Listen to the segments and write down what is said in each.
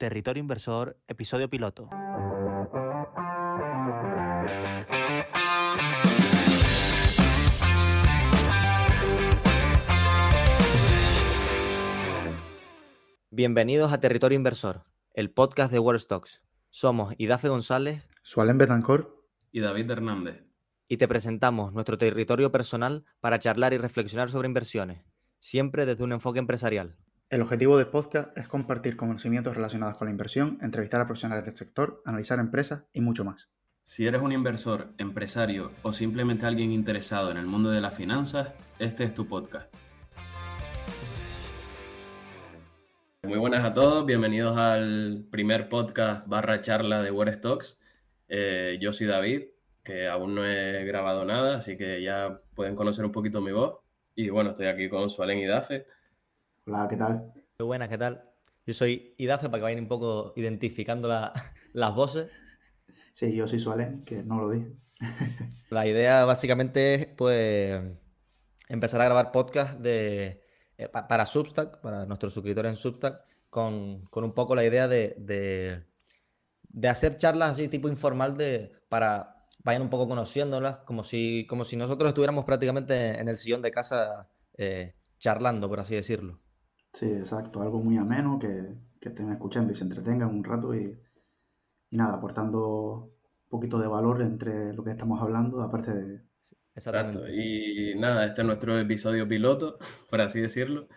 Territorio Inversor, episodio piloto. Bienvenidos a Territorio Inversor, el podcast de World Stocks. Somos Idafe González, Sualen Betancor y David Hernández. y te presentamos nuestro territorio personal para charlar y reflexionar sobre inversiones, siempre desde un enfoque empresarial. El objetivo del podcast es compartir conocimientos relacionados con la inversión, entrevistar a profesionales del sector, analizar empresas y mucho más. Si eres un inversor, empresario o simplemente alguien interesado en el mundo de las finanzas, este es tu podcast. Muy buenas a todos, bienvenidos al primer podcast barra charla de War Stocks. Eh, yo soy David, que aún no he grabado nada, así que ya pueden conocer un poquito mi voz. Y bueno, estoy aquí con Suelen y Dafe. Hola, ¿qué tal? Muy buenas, ¿qué tal? Yo soy Idafe para que vayan un poco identificando la- las voces. Sí, yo soy Sualen, que no lo dije. La idea básicamente es pues empezar a grabar podcast de, eh, pa- para Substack, para nuestros suscriptores en Substack, con, con un poco la idea de, de, de hacer charlas así tipo informal de, para vayan un poco conociéndolas, como si, como si nosotros estuviéramos prácticamente en el sillón de casa eh, charlando, por así decirlo. Sí, exacto, algo muy ameno que, que estén escuchando y se entretengan un rato y, y nada, aportando un poquito de valor entre lo que estamos hablando, aparte de... Exacto. Y nada, este es nuestro episodio piloto, por así decirlo.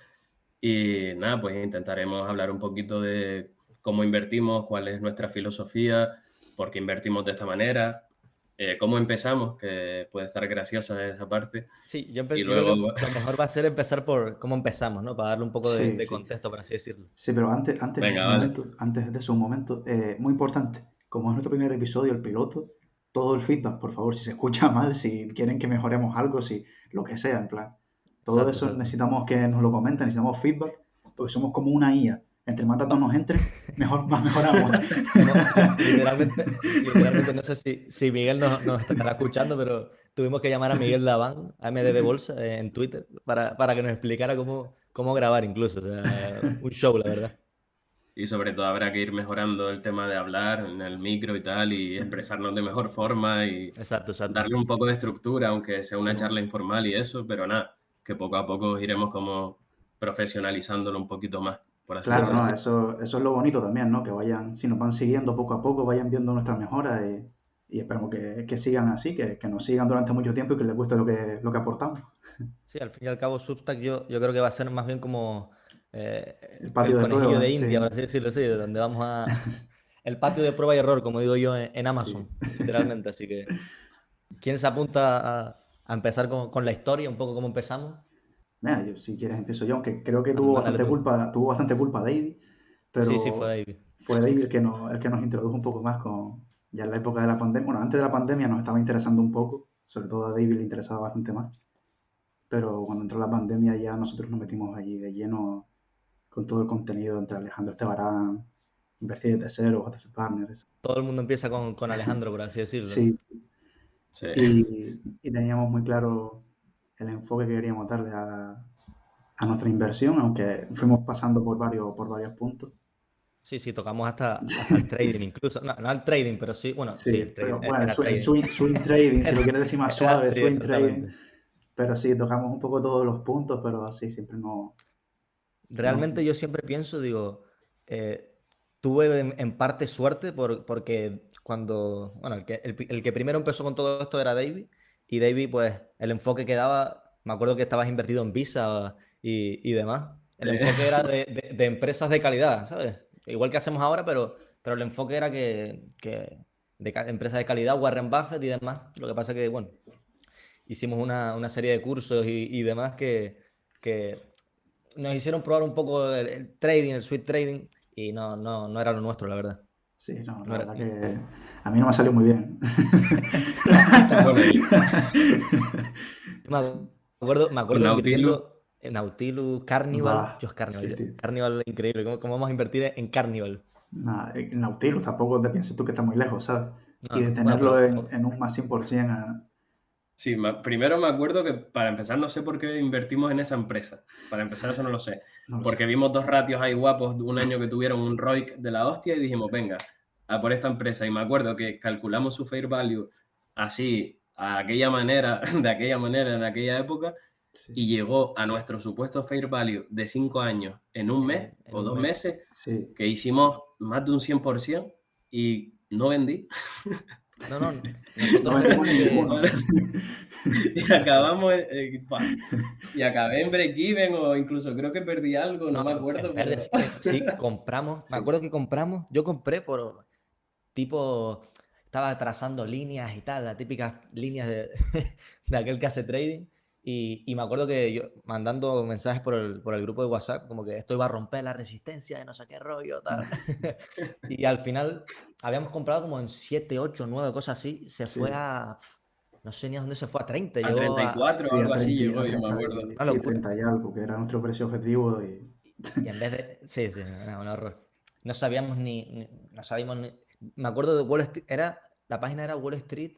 Y nada, pues intentaremos hablar un poquito de cómo invertimos, cuál es nuestra filosofía, por qué invertimos de esta manera, eh, cómo empezamos, que puede estar graciosa esa parte. Sí, yo, Y yo luego- lo mejor va a ser empezar por cómo empezamos, ¿no? Para darle un poco de, Sí, de sí. contexto, por así decirlo. Sí, pero antes, antes, Venga, un vale. momento, antes de eso, un momento, eh, muy importante, como es nuestro primer episodio, el piloto, todo el feedback, por favor, si se escucha mal, si quieren que mejoremos algo, si lo que sea, en plan. Todo Exacto, eso exacto. necesitamos que nos lo comenten, necesitamos feedback, porque somos como una IA. Entre más datos nos entren, mejor, más mejoramos. Literalmente, literalmente no sé si, si Miguel nos, nos estará escuchando, pero tuvimos que llamar a Miguel Laván, AMD de Bolsa, eh, en Twitter, para, para que nos explicara cómo, cómo grabar incluso. O sea, un show, la verdad. Y sobre todo habrá que ir mejorando el tema de hablar en el micro y tal, y expresarnos de mejor forma y Exacto, exacto. darle un poco de estructura, aunque sea una charla informal y eso, pero nada, que poco a poco iremos como profesionalizándolo un poquito más, por así Claro, decirlo. no, eso, eso es lo bonito también, ¿no? Que vayan, si nos van siguiendo poco a poco, vayan viendo nuestras mejoras y, y esperemos que, que sigan así, que, que nos sigan durante mucho tiempo y que les guste lo que, lo que aportamos. Sí, al fin y al cabo, Substack yo, yo creo que va a ser más bien como eh, El patio de conejillo prueba, de sí. India, por así decirlo, sí, de donde vamos a... El patio de prueba y error, como digo yo en, en Amazon, literalmente. Así que, ¿quién se apunta a, a empezar con, con la historia, un poco como empezamos? Mira, yo, si quieres empiezo yo, aunque creo que tuvo bastante tú. culpa, tuvo bastante culpa David, pero Sí, sí, fue David. fue David el que nos, el que nos introdujo un poco más con, ya en la época de la pandemia, bueno, antes de la pandemia nos estaba interesando un poco, sobre todo a David le interesaba bastante más, pero cuando entró la pandemia ya nosotros nos metimos allí de lleno con todo el contenido entre Alejandro Estebarán, Invertir desde cero, JF Partners, Todo el mundo empieza con, con Alejandro, por así decirlo. sí, Sí. y, y teníamos muy claro el enfoque que queríamos darle a, a nuestra inversión, aunque fuimos pasando por varios, por varios puntos. Sí, sí, tocamos hasta, hasta el trading incluso. No, no al trading, pero sí, bueno, sí, Sí, el trading. pero bueno, era swing, trading. swing- swing trading, si lo quieres decir más suave, sí, swing trading. Pero sí, tocamos un poco todos los puntos, pero así siempre no. Realmente yo siempre pienso, digo, eh, tuve en, en parte suerte por- porque cuando, bueno, el que, el, el que primero empezó con todo esto era David y David, pues, el enfoque que daba, me acuerdo que estabas invertido en Visa y, y demás, el enfoque era de, de- de empresas de calidad, ¿sabes? Igual que hacemos ahora, pero, pero el enfoque era que, que de empresas de calidad, Warren Buffett y demás. Lo que pasa que, bueno, hicimos una, una serie de cursos y, y demás que, que nos hicieron probar un poco el, el trading, el sweet trading, y no, no, no era lo nuestro, la verdad. Sí, no, la verdad que a mí no me salió muy bien. Me acuerdo, me acuerdo Nautilus. invirtiendo en Nautilus, Carnival, Bah, Dios, Carnival, sí, yo- tío. Carnival increíble, ¿cómo, cómo vamos a invertir en Carnival? En Nautilus tampoco te pienses tú que está muy lejos, ¿sabes? No, Y de bueno, tenerlo pero- en, en un más 100% a, Sí, primero me acuerdo que para empezar no sé por qué invertimos en esa empresa. Para empezar eso no lo sé. porque vimos dos ratios ahí guapos un año que tuvieron un ROIC de la hostia y dijimos, venga, a por esta empresa. Y me acuerdo que calculamos su fair value así, a aquella manera, de aquella manera en aquella época, y llegó a nuestro supuesto fair value de cinco años en un mes o dos meses, que hicimos más de un 100% y no vendí. No, no. y acabamos y acabé en break-even o incluso creo que perdí algo, no, me acuerdo. Sí, compramos. Me acuerdo que compramos. Yo compré por tipo. Estaba trazando líneas y tal, las típicas líneas de, de aquel que hace trading. Y, me acuerdo que yo mandando mensajes por el, por el, grupo de WhatsApp, como que esto iba a romper la resistencia de no sé qué rollo, tal. y al final habíamos comprado como en 7, 8, 9, cosas así. Se fue a. No sé ni a dónde se fue, a 30. A 34 o algo así llegó, yo me acuerdo. Sí, 30 y algo, que era nuestro precio objetivo. Y, y en vez de. Sí, sí, era un horror. No sabíamos ni, No sabíamos ni. Me acuerdo de Wall Street. Era, la página era Wall Street.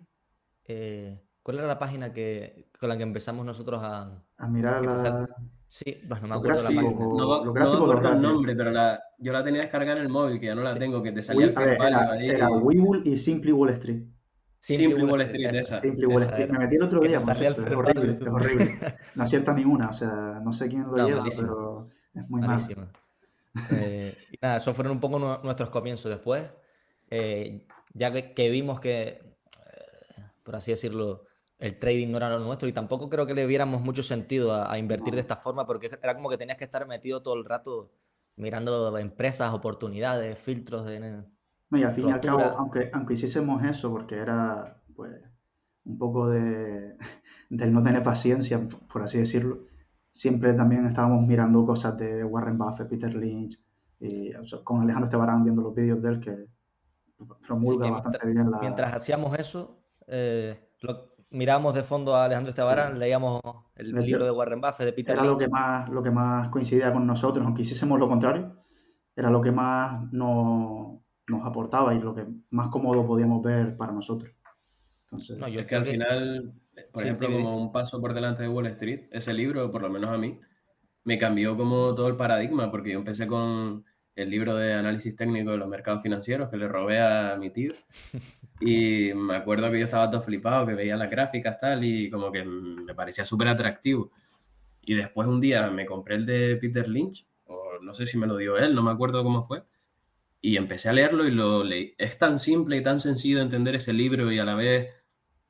Eh, ¿Cuál era la página que, con la que empezamos nosotros a, a mirar la... Sí, pues no me acuerdo la página. No, no me acuerdo el nombre, pero la, yo la tenía descargada en el móvil, que ya no la tengo, que te salía el ver, era, ahí. Era Webull y Simply Wall Street. Simply, Wall Street, esa. Simply Wall Street. Me metí el otro día, es horrible, es horrible. No acierta ninguna, o sea, no sé quién lo lleva, pero es muy malísimo. eh, y nada, esos fueron un poco nuestros comienzos. Después, eh, ya que, que, vimos que, eh, por así decirlo, el trading no era lo nuestro y tampoco creo que le viéramos mucho sentido a, invertir de esta forma porque era como que tenías que estar metido todo el rato mirando empresas, oportunidades, filtros de... No, y al fin y al cabo, aunque, aunque hiciésemos eso, porque era pues un poco de del no tener paciencia, por así decirlo, siempre también estábamos mirando cosas de Warren Buffett, Peter Lynch, y con Alejandro Estebarán viendo los vídeos de él que promulga bastante bien la... Mientras hacíamos eso, eh, mirábamos de fondo a Alejandro Estebarán, leíamos el libro de Warren Buffett, de Peter Era lo que, más, lo que más coincidía con nosotros, aunque hiciésemos lo contrario, era lo que más nos, nos aportaba y lo que más cómodo podíamos ver para nosotros. Entonces, no, yo es que al final, por ejemplo, como un paso por delante de Wall Street, ese libro, por lo menos a mí, me cambió como todo el paradigma, porque yo empecé con el libro de análisis técnico de los mercados financieros que le robé a mi tío. Y me acuerdo que yo estaba todo flipado, que veía las gráficas tal, y como que me parecía súper atractivo. Y después un día me compré el de Peter Lynch, o no sé si me lo dio él, no me acuerdo cómo fue. Y empecé a leerlo y lo leí. Es tan simple y tan sencillo entender ese libro y a la vez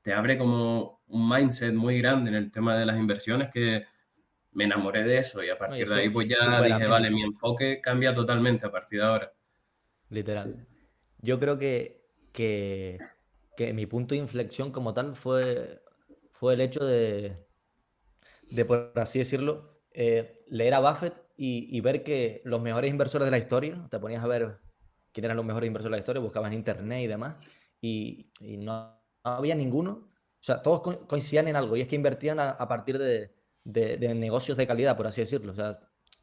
te abre como un mindset muy grande en el tema de las inversiones que me enamoré de eso y a partir de ahí pues ya dije, vale, mi enfoque cambia totalmente a partir de ahora. Literal. Yo creo que, que, mi punto de inflexión como tal fue, fue el hecho de, de por así decirlo, eh, leer a Buffett y, ver que los mejores inversores de la historia, te ponías a ver quién eran los mejores inversores de la historia, buscabas en internet y demás, y, no, había ninguno, o sea, todos coincidían en algo, y es que invertían a partir de, de, negocios de calidad, por así decirlo. O sea,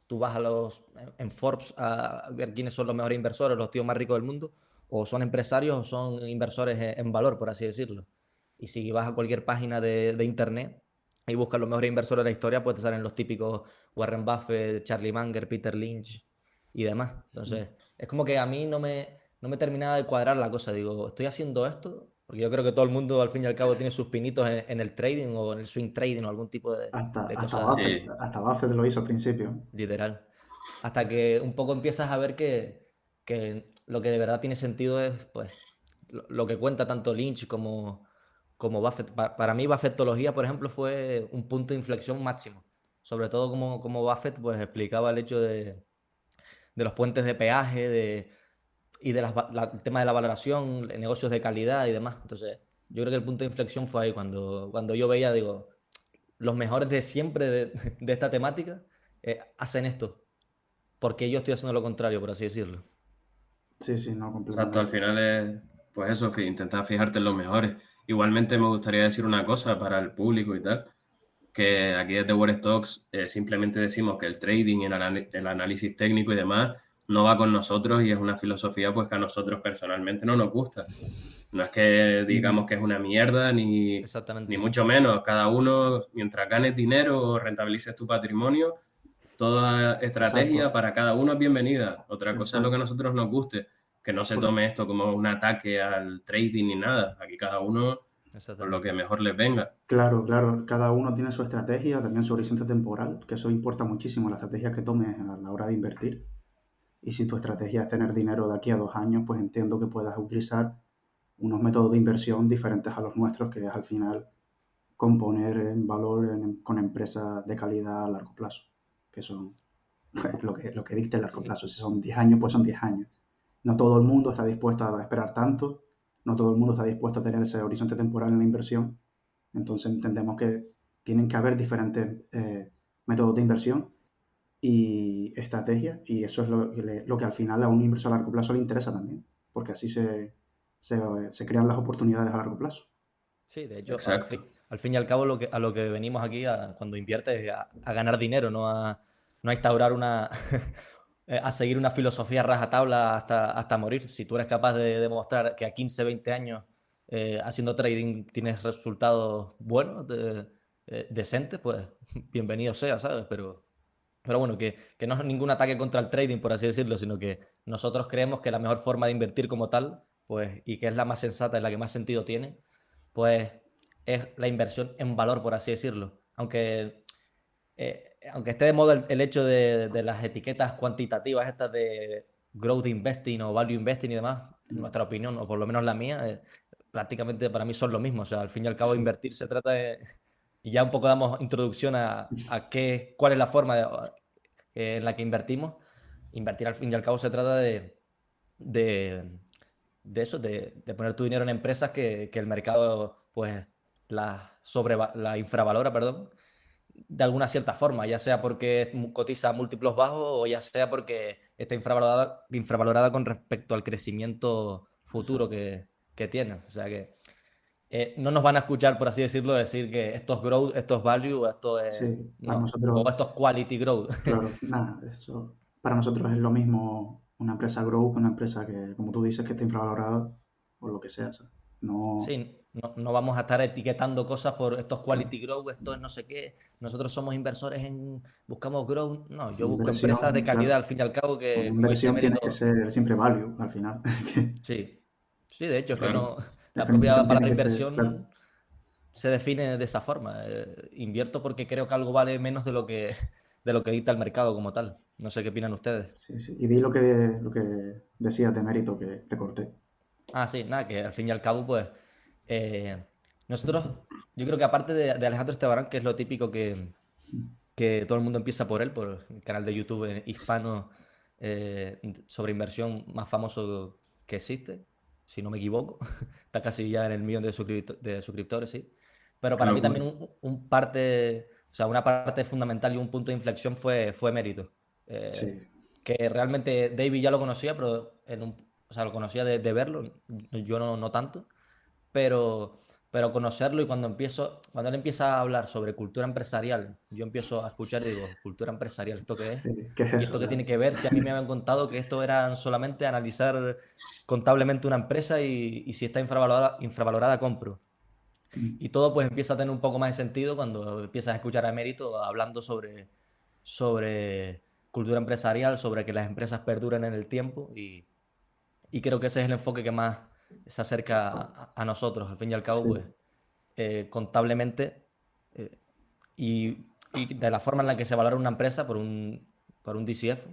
tú vas a los, en Forbes a ver quiénes son los mejores inversores, los tíos más ricos del mundo, o son empresarios o son inversores en valor, por así decirlo. Y si vas a cualquier página de, internet y buscas los mejores inversores de la historia, pues te salen los típicos Warren Buffett, Charlie Munger, Peter Lynch y demás. Entonces, es como que a mí no me, no me terminaba de cuadrar la cosa. Digo, estoy haciendo esto porque yo creo que todo el mundo, al fin y al cabo, tiene sus pinitos en, el trading o en el swing trading o algún tipo de, hasta, hasta Buffett, lo hizo al principio. Literal. Hasta que un poco empiezas a ver que, lo que de verdad tiene sentido es pues lo, que cuenta tanto Lynch como, como Buffett. Para, mí, Buffettología, por ejemplo, fue un punto de inflexión máximo. Sobre todo como, como Buffett pues, explicaba el hecho de, de los puentes de peaje, de y del tema de la valoración, negocios de calidad y demás. Entonces, yo creo que el punto de inflexión fue ahí, cuando, cuando yo veía, digo, los mejores de siempre de, esta temática eh, hacen esto. porque yo estoy haciendo lo contrario, por así decirlo? Sí, sí, no, completamente. Exacto, al final es, pues eso, intentar fijarte en los mejores. Igualmente me gustaría decir una cosa para el público y tal, que aquí desde War Stocks eh, simplemente decimos que el trading, el, el análisis técnico y demás no va con nosotros y es una filosofía pues que a nosotros personalmente no nos gusta. No es que digamos que es una mierda ni, ni mucho menos. Cada uno, mientras ganes dinero o rentabilices tu patrimonio, toda estrategia para cada uno es bienvenida. Otra cosa es lo que a nosotros nos guste, que no se tome esto como un ataque al trading ni nada. Aquí cada uno con lo que mejor les venga. Claro, claro. Cada uno tiene su estrategia, también su horizonte temporal, que eso importa muchísimo, la estrategia que tomes a la hora de invertir. Y si tu estrategia es tener dinero de aquí a dos años, pues entiendo que puedas utilizar unos métodos de inversión diferentes a los nuestros, que es al final componer en valor con empresas de calidad a largo plazo, que son lo que, lo que dicta el largo plazo. Si son 10 años, pues son 10 años. No todo el mundo está dispuesto a esperar tanto, no todo el mundo está dispuesto a tener ese horizonte temporal en la inversión. Entonces entendemos que tienen que haber diferentes eh, métodos de inversión y estrategias, y eso es lo que, lo que al final a un inversor a largo plazo le interesa también, porque así se, se, crean las oportunidades a largo plazo. Sí, de hecho, al fin, y al cabo lo que, a lo que venimos aquí cuando inviertes es a, ganar dinero, no a, no a instaurar una, a seguir una filosofía rajatabla hasta, hasta morir. Si tú eres capaz de demostrar que a 15, 20 años eh, haciendo trading tienes resultados buenos, eh, decentes, pues bienvenido sea, ¿sabes? Pero, pero bueno, que, que, no es ningún ataque contra el trading, por así decirlo, sino que nosotros creemos que la mejor forma de invertir como tal pues, y que es la más sensata, es la que más sentido tiene, pues es la inversión en valor, por así decirlo. Aunque, eh, aunque esté de moda el, hecho de, las etiquetas cuantitativas, estas de growth investing o value investing y demás, en nuestra opinión, o por lo menos la mía, eh, prácticamente para mí son lo mismo. O sea, al fin y al cabo, invertir se trata de. Y ya un poco damos introducción a, qué, cuál es la forma eh, en la que invertimos. Invertir al fin y al cabo se trata de, de de eso, de, poner tu dinero en empresas que, el mercado pues la, sobre, la infravalora, perdón, de alguna cierta forma, ya sea porque cotiza múltiplos bajos o ya sea porque está infravalorada, infravalorada con respecto al crecimiento futuro que, tiene. O sea que eh, no nos van a escuchar, por así decirlo, decir que esto es growth, esto es value, esto es, o esto es quality growth. Claro, nada, eso para nosotros es lo mismo una empresa grow que una empresa que, como tú dices, que está infravalorada o lo que sea. No... Sí, no, vamos a estar etiquetando cosas por estos quality grow, esto es no sé qué. Nosotros somos inversores en. Buscamos grow. No, yo busco empresas de calidad al fin y al cabo que. inversión tiene que ser siempre value al final. sí, sí, de hecho, es que no. La, propia palabra inversión se define de esa forma. Eh, invierto porque creo que algo vale menos de lo que, de lo que dicta el mercado como tal. No sé qué opinan ustedes. Sí, sí. Y di lo que, lo que decías de mérito que te corté. Ah, sí, nada, que al fin y al cabo, pues, eh, nosotros, yo creo que aparte de, Alejandro Estebarán, que es lo típico que, que, todo el mundo empieza por él, por el canal de YouTube hispano eh, sobre inversión más famoso que existe, si no me equivoco, está casi ya en el millón de, suscriptores, sí. Pero para mí también un, un, parte, o sea, una parte fundamental y un punto de inflexión fue, fue mérito. Eh, que realmente David ya lo conocía, pero en un, o sea, lo conocía de, verlo, yo no, no, tanto, pero, pero conocerlo y cuando empiezo, cuando él empieza a hablar sobre cultura empresarial, yo empiezo a escuchar y digo, cultura empresarial, ¿esto qué es? ¿Esto qué tiene que ver? Si a mí me habían contado que esto era solamente analizar contablemente una empresa y, y si está infravalorada, infravalorada compro. Mm. Y todo pues empieza a tener un poco más de sentido cuando empiezas a escuchar a Mérito hablando sobre, sobre cultura empresarial, sobre que las empresas perduren en el tiempo y, creo que ese es el enfoque que más se acerca a, nosotros, al fin y al cabo, pues eh, contablemente eh, y, de la forma en la que se valora una empresa por un, por un DCF,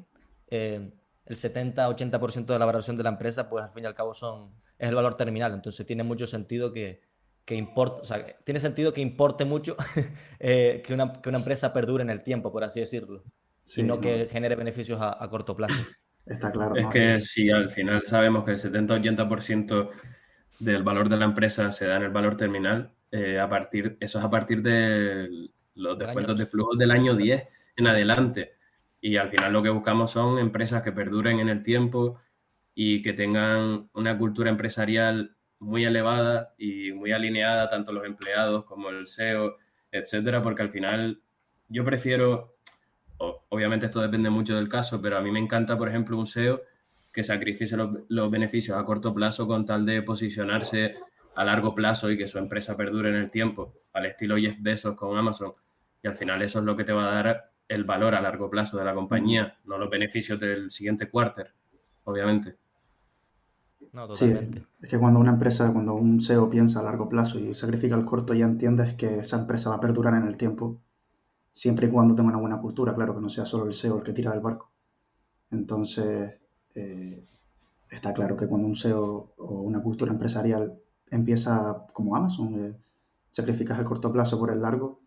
eh, el 70-80% de la valoración de la empresa, pues al fin y al cabo son, es el valor terminal, entonces tiene mucho sentido que, que importe, o sea, tiene sentido que importe mucho que, una, que una empresa perdure en el tiempo, por así decirlo sino que genere beneficios a, corto plazo. Está claro. Es que si al final sabemos que el 70-80% del valor de la empresa se da en el valor terminal, eh, a partir, eso es a partir de los descuentos de flujos del año 10 en adelante. Y al final lo que buscamos son empresas que perduren en el tiempo y que tengan una cultura empresarial muy elevada y muy alineada, tanto los empleados como el SEO, etcétera, porque al final yo prefiero obviamente esto depende mucho del caso, pero a mí me encanta, por ejemplo, un SEO que sacrifice los, beneficios a corto plazo con tal de posicionarse a largo plazo y que su empresa perdure en el tiempo, al estilo Jeff Bezos con Amazon. Y al final eso es lo que te va a dar el valor a largo plazo de la compañía, no los beneficios del siguiente quarter, obviamente. No, totalmente. es que cuando una empresa, cuando un SEO piensa a largo plazo y sacrifica el corto, ya entiendes que esa empresa va a perdurar en el tiempo, siempre y cuando tenga una buena cultura, claro, que no sea solo el SEO el que tira del barco. Entonces, eh, está claro que cuando un SEO o una cultura empresarial empieza como Amazon, eh, sacrificas el corto plazo por el largo,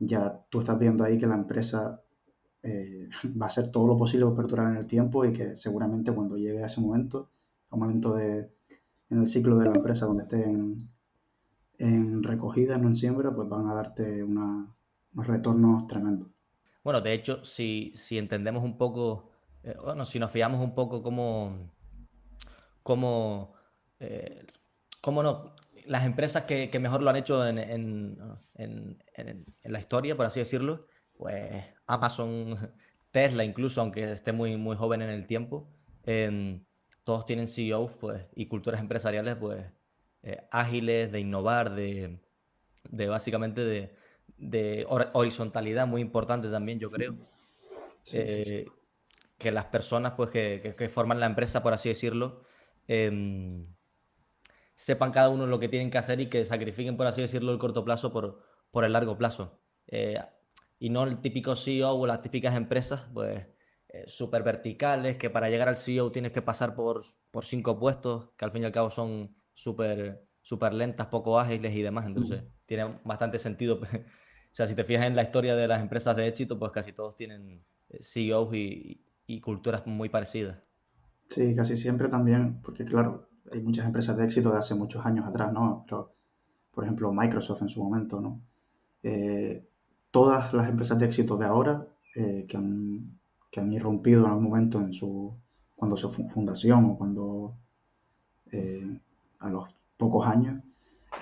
ya tú estás viendo ahí que la empresa eh, va a hacer todo lo posible por perdurar en el tiempo y que seguramente cuando llegue a ese momento un momento de, en el ciclo de la empresa donde estén en, recogida, no en siembra, pues van a darte unos retornos tremendos. Bueno, de hecho, si, si entendemos un poco, eh, bueno, si nos fiamos un poco cómo, cómo, eh, cómo no, las empresas que, que, mejor lo han hecho en, en, en, la historia, por así decirlo, pues Amazon, Tesla incluso, aunque esté muy, muy joven en el tiempo, eh, todos tienen CEOs pues, y culturas empresariales pues, eh, ágiles, de innovar, de, básicamente de, horizontalidad muy importante también, yo creo. Eh, que las personas pues, que, forman la empresa, por así decirlo, em, sepan cada uno lo que tienen que hacer y que sacrifiquen, por así decirlo, el corto plazo por, por el largo plazo. Eh, y no el típico CEO o las típicas empresas, pues eh, súper verticales, que para llegar al CEO tienes que pasar por, por cinco puestos, que al fin y al cabo son súper super lentas, poco ágiles y demás. Entonces, tiene bastante sentido. o sea, si te fijas en la historia de las empresas de éxito, pues casi todos tienen eh, CEOs y, y culturas muy parecidas. Sí, casi siempre también, porque claro, hay muchas empresas de éxito de hace muchos años atrás, ¿no? Pero, por ejemplo, Microsoft en su momento, ¿no? Eh, todas las empresas de éxito de ahora que han que han irrumpido en algún momento en su, cuando su fundación o cuando eh, a los pocos años,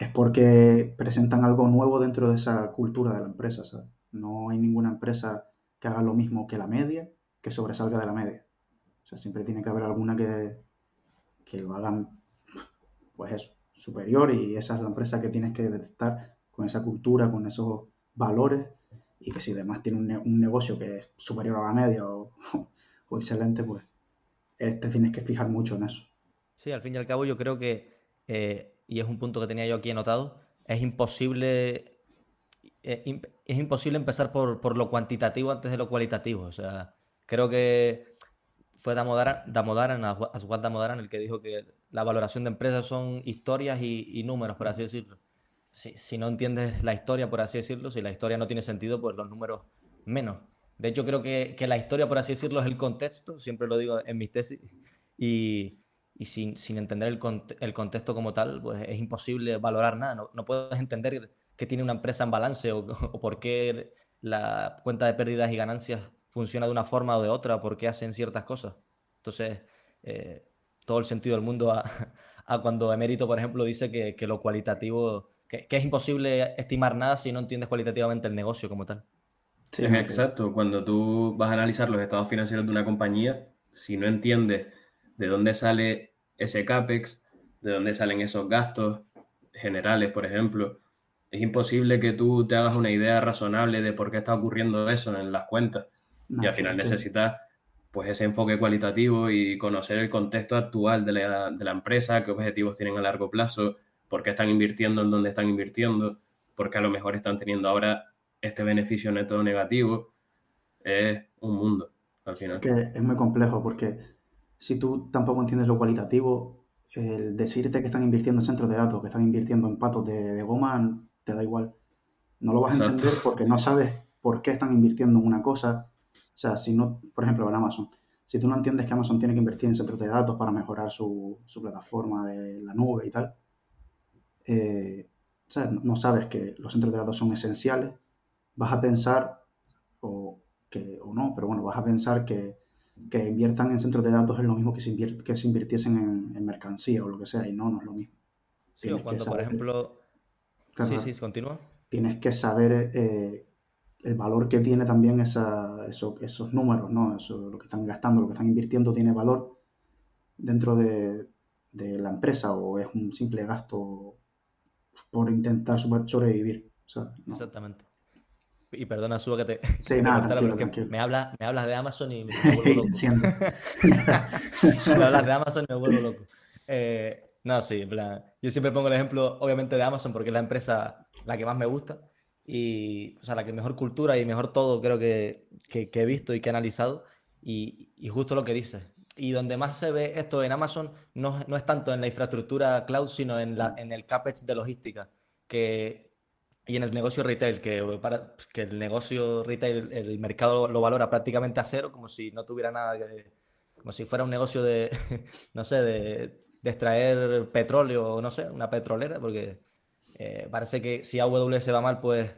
es porque presentan algo nuevo dentro de esa cultura de la empresa. No hay ninguna empresa que haga lo mismo que la media, que sobresalga de la media. O sea, siempre tiene que haber alguna que, que lo hagan, pues eso, superior y esa es la empresa que tienes que detectar con esa cultura, con esos valores y que si además tiene un, negocio que es superior a la media o, excelente, pues te tienes que fijar mucho en eso. Sí, al fin y al cabo yo creo que, eh, y es un punto que tenía yo aquí anotado, es imposible, eh, es imposible empezar por, lo cuantitativo antes de lo cualitativo. O sea, creo que fue Damodaran, Damodaran Aswad Damodaran el que dijo que la valoración de empresas son historias y números, por así decirlo si, no entiendes la historia, por así decirlo, si la historia no tiene sentido, pues los números menos. De hecho, creo que, la historia, por así decirlo, es el contexto, siempre lo digo en mis tesis, y, sin, entender el, contexto como tal, pues es imposible valorar nada. No, puedes entender qué tiene una empresa en balance o, por qué la cuenta de pérdidas y ganancias funciona de una forma o de otra, por qué hacen ciertas cosas. Entonces, eh, todo el sentido del mundo a, cuando Emérito, por ejemplo, dice que, que lo cualitativo que, es imposible estimar nada si no entiendes cualitativamente el negocio como tal. Sí, exacto. Cuando tú vas a analizar los estados financieros de una compañía, si no entiendes de dónde sale ese CAPEX, de dónde salen esos gastos generales, por ejemplo, es imposible que tú te hagas una idea razonable de por qué está ocurriendo eso en las cuentas. y al final necesitas pues ese enfoque cualitativo y conocer el contexto actual de la, de la empresa, qué objetivos tienen a largo plazo, por qué están invirtiendo en donde están invirtiendo, porque a lo mejor están teniendo ahora este beneficio neto negativo. Es un mundo al final. Que es muy complejo porque si tú tampoco entiendes lo cualitativo, el decirte que están invirtiendo en centros de datos, que están invirtiendo en patos de, goma, te da igual. No lo vas a entender porque no sabes por qué están invirtiendo en una cosa. O sea, si no, por ejemplo, en Amazon, si tú no entiendes que Amazon tiene que invertir en centros de datos para mejorar su, su plataforma de la nube y tal, eh, no sabes que los centros de datos son esenciales, vas a pensar, o, que, o no, pero bueno, vas a pensar que, que inviertan en centros de datos es lo mismo que si, que se invirtiesen en, mercancía o lo que sea, y no, no es lo mismo. Sí, cuando, por ejemplo... sí, sí, continúa. Tienes que saber eh, el valor que tiene también esa, esos números, ¿no? Eso, lo que están gastando, lo que están invirtiendo tiene valor dentro de, la empresa o es un simple gasto por intentar sobrevivir. Exactamente. Y perdona, Suba, que te. Sí, nada, me, hablas, me hablas de Amazon y me vuelvo loco. me hablas de Amazon y me vuelvo loco. Eh, no, sí, en plan. Yo siempre pongo el ejemplo, obviamente, de Amazon porque es la empresa la que más me gusta y, o sea, la que mejor cultura y mejor todo creo que, que, he visto y que he analizado. Y, y, justo lo que dices. Y donde más se ve esto en Amazon no, no es tanto en la infraestructura cloud, sino en, la, en el CAPEX de logística. Que, y en el negocio retail, que, para, que el negocio retail, el mercado lo valora prácticamente a cero, como si no tuviera nada que. como si fuera un negocio de, no sé, de, extraer petróleo, no sé, una petrolera, porque eh, parece que si AWS va mal, pues,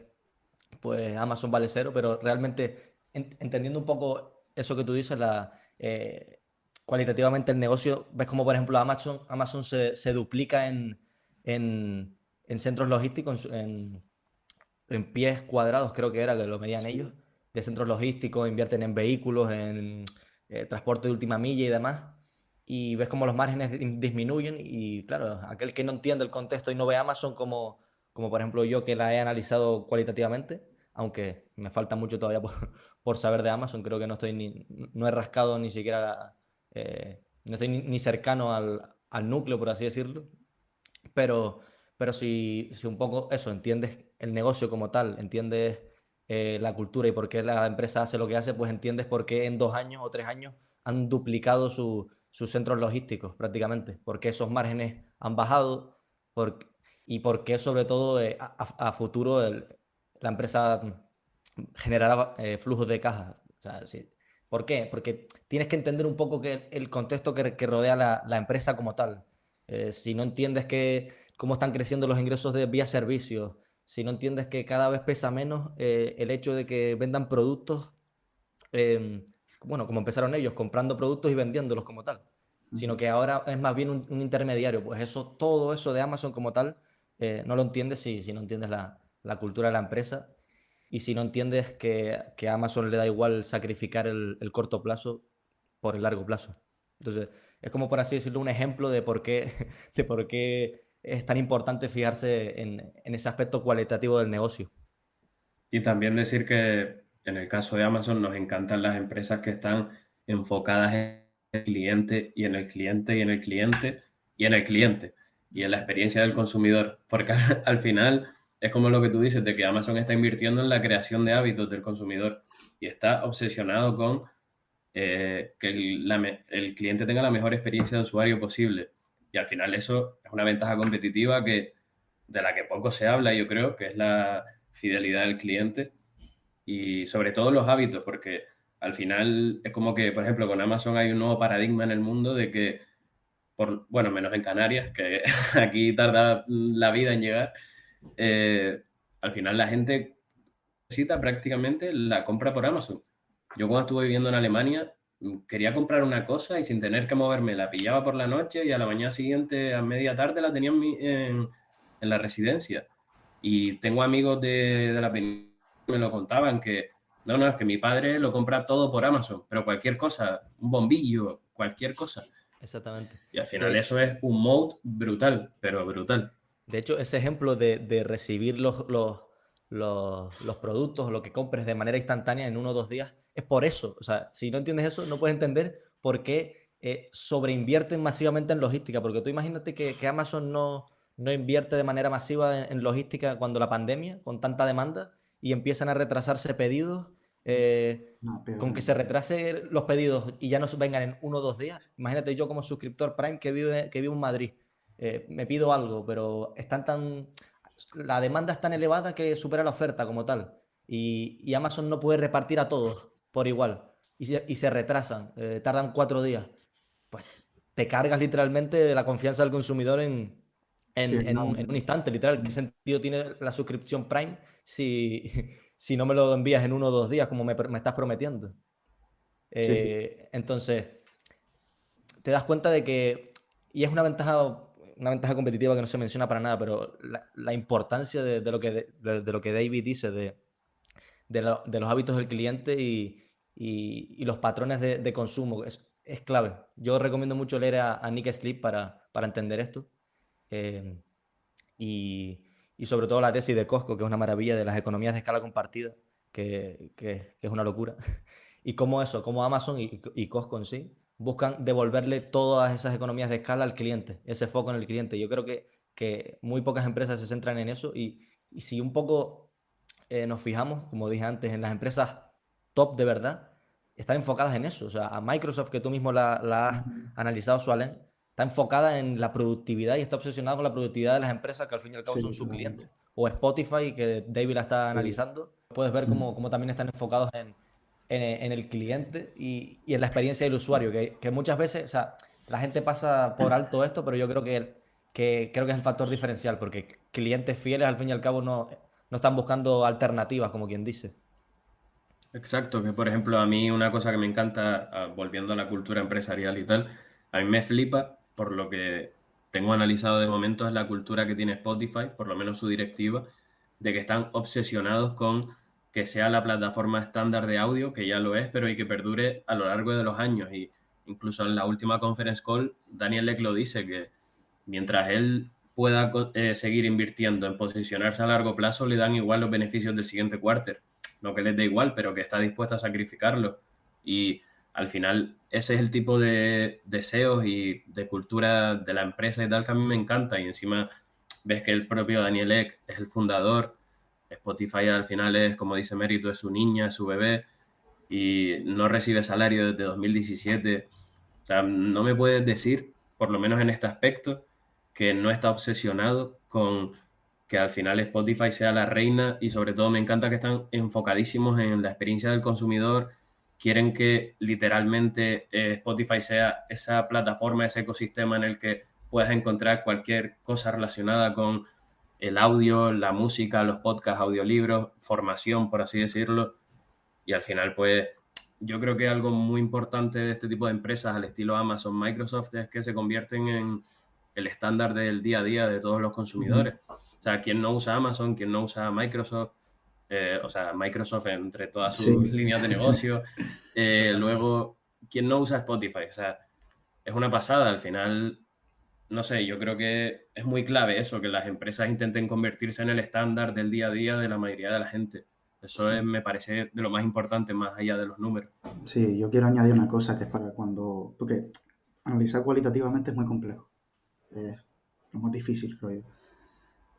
pues Amazon vale cero, pero realmente entendiendo un poco eso que tú dices, la, eh, cualitativamente el negocio, ves como por ejemplo Amazon, Amazon se, duplica en, en, en, centros logísticos, en, en, pies cuadrados creo que era, que lo medían ellos, de centros logísticos, invierten en vehículos, en eh, transporte de última milla y demás y ves como los márgenes disminuyen y claro, aquel que no entiende el contexto y no ve Amazon como, como por ejemplo yo que la he analizado cualitativamente, aunque me falta mucho todavía por, por saber de Amazon, creo que no estoy ni, no he rascado ni siquiera, eh, no estoy ni, cercano al, al, núcleo, por así decirlo, pero, pero si, si, un poco eso, entiendes el negocio como tal, entiendes eh, la cultura y por qué la empresa hace lo que hace, pues entiendes por qué en dos años o tres años han duplicado su sus centros logísticos prácticamente, porque esos márgenes han bajado y porque sobre todo eh, a, futuro la empresa generará eh, flujos de caja. ¿Por qué? Porque tienes que entender un poco que el contexto que, rodea la, empresa como tal. Si no entiendes que, cómo están creciendo los ingresos de vía servicios, si no entiendes que cada vez pesa menos el hecho de que vendan productos em, bueno, como empezaron ellos, comprando productos y vendiéndolos como tal, sino que ahora es más bien un, intermediario. Pues eso, todo eso de Amazon como tal, eh, no lo entiendes si, si no entiendes la, la, cultura de la empresa y si no entiendes que, que a Amazon le da igual sacrificar el, el, corto plazo por el largo plazo. Entonces, es como por así decirlo un ejemplo de por qué, de por qué es tan importante fijarse en, ese aspecto cualitativo del negocio. Y también decir que en el caso de Amazon nos encantan las empresas que están enfocadas en el cliente y en el cliente y en el cliente y en el cliente y en la experiencia del consumidor, porque al, final es como lo que tú dices, de que Amazon está invirtiendo en la creación de hábitos del consumidor y está obsesionado con eh, que el, el, cliente tenga la mejor experiencia de usuario posible. Y al final eso es una ventaja competitiva que, de la que poco se habla, yo creo, que es la fidelidad del cliente y sobre todo los hábitos, porque al final es como que, por ejemplo, con Amazon hay un nuevo paradigma en el mundo de que, por, bueno, menos en Canarias, que aquí tarda la vida en llegar, eh, al final la gente necesita prácticamente la compra por Amazon. Yo cuando estuve viviendo en Alemania quería comprar una cosa y sin tener que moverme la pillaba por la noche y a la mañana siguiente a media tarde la tenía en, en, la residencia. Y tengo amigos de, de la península me lo contaban que no, no, es que mi padre lo compra todo por Amazon, pero cualquier cosa, un bombillo, cualquier cosa. Exactamente. Y al final eso es un mode brutal, pero brutal. De hecho, ese ejemplo de, de recibir los, los, los, los, productos, lo que compres de manera instantánea en uno o dos días, es por eso. O sea, si no entiendes eso, no puedes entender por qué eh, sobreinvierten masivamente en logística. Porque tú imagínate que, que Amazon no, no invierte de manera masiva en, en, logística cuando la pandemia, con tanta demanda, y empiezan a retrasarse pedidos, eh, con que se retrase los pedidos y ya no vengan en uno o dos días. Imagínate yo como suscriptor Prime que vive, que vive en Madrid, eh, me pido algo, pero están tan... La demanda es tan elevada que supera la oferta como tal. Y, y Amazon no puede repartir a todos por igual. Y se, y se retrasan, eh, tardan cuatro días. Pues te cargas literalmente la confianza del consumidor en, en, un, instante, literal. ¿Qué sentido tiene la suscripción Prime si, si no me lo envías en uno o dos días como me, me estás prometiendo? Eh, entonces, te das cuenta de que, y es una ventaja, una ventaja competitiva que no se menciona para nada, pero la, importancia de, lo que, de, lo que David dice de, de, los hábitos del cliente y, los patrones de, consumo. Es, es, clave. Yo recomiendo mucho leer a, Nick Sleep para, para entender esto. Eh, y, sobre todo la tesis de Costco, que es una maravilla de las economías de escala compartida, que, es una locura. Y cómo eso, cómo Amazon y, y Costco en sí buscan devolverle todas esas economías de escala al cliente, ese foco en el cliente. Yo creo que, que muy pocas empresas se centran en eso y, si un poco eh, nos fijamos, como dije antes, en las empresas top de verdad, están enfocadas en eso. O sea, a Microsoft, que tú mismo la, has analizado, Sualen, está enfocada en la productividad y está obsesionada con la productividad de las empresas que al fin y al cabo son sus clientes. O Spotify, que David la está analizando, puedes ver cómo, cómo también están enfocados en, en, el cliente y, en la experiencia del usuario, que, muchas veces, o sea, la gente pasa por alto esto, pero yo creo que, que, creo que es el factor diferencial, porque clientes fieles al fin y al cabo no, no están buscando alternativas, como quien dice. Exacto, que por ejemplo a mí una cosa que me encanta, ah, volviendo a la cultura empresarial y tal, a mí me flipa por lo que tengo analizado de momento es la cultura que tiene Spotify, por lo menos su directiva, de que están obsesionados con que sea la plataforma estándar de audio, que ya lo es, pero y que perdure a lo largo de los años. Y incluso en la última conference call, Daniel Leck lo dice, que mientras él pueda eh, seguir invirtiendo en posicionarse a largo plazo, le dan igual los beneficios del siguiente quarter. No que les dé igual, pero que está dispuesto a sacrificarlo. Y al final, ese es el tipo de deseos y de cultura de la empresa y tal que a mí me encanta. Y encima ves que el propio Daniel Eck es el fundador Spotify al final es, como dice Mérito, es su niña, es su bebé y no recibe salario desde 2017. O sea, no me puedes decir, por lo menos en este aspecto, que no está obsesionado con que al final Spotify sea la reina y sobre todo me encanta que están enfocadísimos en la experiencia del consumidor, quieren que literalmente eh, Spotify sea esa plataforma, ese ecosistema en el que puedas encontrar cualquier cosa relacionada con el audio, la música, los podcasts, audiolibros, formación, por así decirlo. Y al final, pues, yo creo que algo muy importante de este tipo de empresas al estilo Amazon, Microsoft, es que se convierten en el estándar del día a día de todos los consumidores. Sea, quien no usa Amazon, quien no usa Microsoft, eh, o sea, Microsoft entre todas sus líneas de negocio. Eh, luego, quien no usa Spotify, o sea, es una pasada. Al final, no sé, yo creo que es muy clave eso, que las empresas intenten convertirse en el estándar del día a día de la mayoría de la gente. Eso me parece de lo más importante, más allá de los números. Sí, yo quiero añadir una cosa que es para cuando. Porque analizar cualitativamente es muy complejo. Es lo más difícil, creo yo.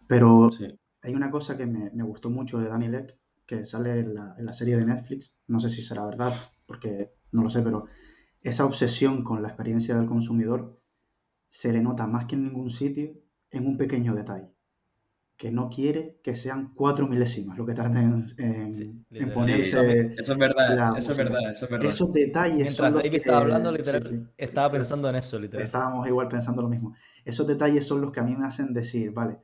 Pero hay una cosa que me, gustó mucho de Danny Leck, que sale en la, en la serie de Netflix. No sé si será verdad, porque no lo sé, pero esa obsesión con la experiencia del consumidor se le nota más que en ningún sitio en un pequeño detalle, que no quiere que sean cuatro milésimas lo que tarden en, ponerse. eso, es verdad, eso es verdad, eso es verdad. Esos detalles. Mientras David estaba hablando, literal, estaba pensando en eso, literal. Estábamos igual pensando lo mismo. Esos detalles son los que a mí me hacen decir, vale,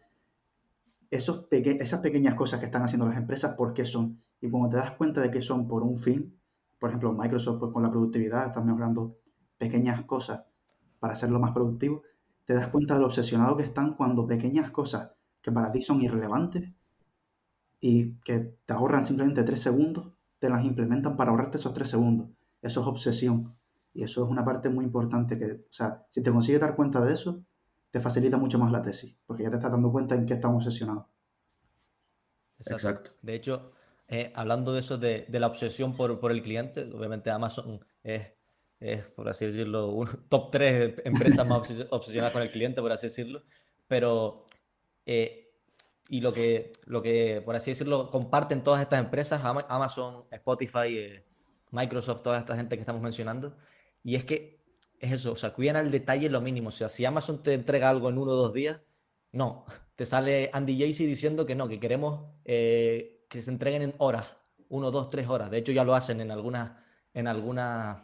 esos esas pequeñas cosas que están haciendo las empresas, ¿por qué son? Y cuando te das cuenta de que son por un fin, por ejemplo, Microsoft pues, con la productividad están mejorando pequeñas cosas para hacerlo más productivo, te das cuenta de lo obsesionado que están cuando pequeñas cosas que para ti son irrelevantes y que te ahorran simplemente tres segundos, te las implementan para ahorrarte esos tres segundos. Eso es obsesión. Y eso es una parte muy importante que, o sea, si te consigues dar cuenta de eso, te facilita mucho más la tesis, porque ya te estás dando cuenta en qué estamos obsesionados. Exacto. De hecho, eh, hablando de eso, de, la obsesión por, por, el cliente, obviamente Amazon es es, por así decirlo, un top 3 empresas más obsesionadas con el cliente, por así decirlo. Pero, eh, y lo que, lo que, por así decirlo, comparten todas estas empresas, Amazon, Spotify, eh, Microsoft, toda esta gente que estamos mencionando, y es que es eso, o sea, cuidan al detalle lo mínimo. O sea, si Amazon te entrega algo en uno o dos días, no. Te sale Andy Jassy diciendo que no, que queremos eh, que se entreguen en horas, uno, dos, tres horas. De hecho, ya lo hacen en algunas, en algunas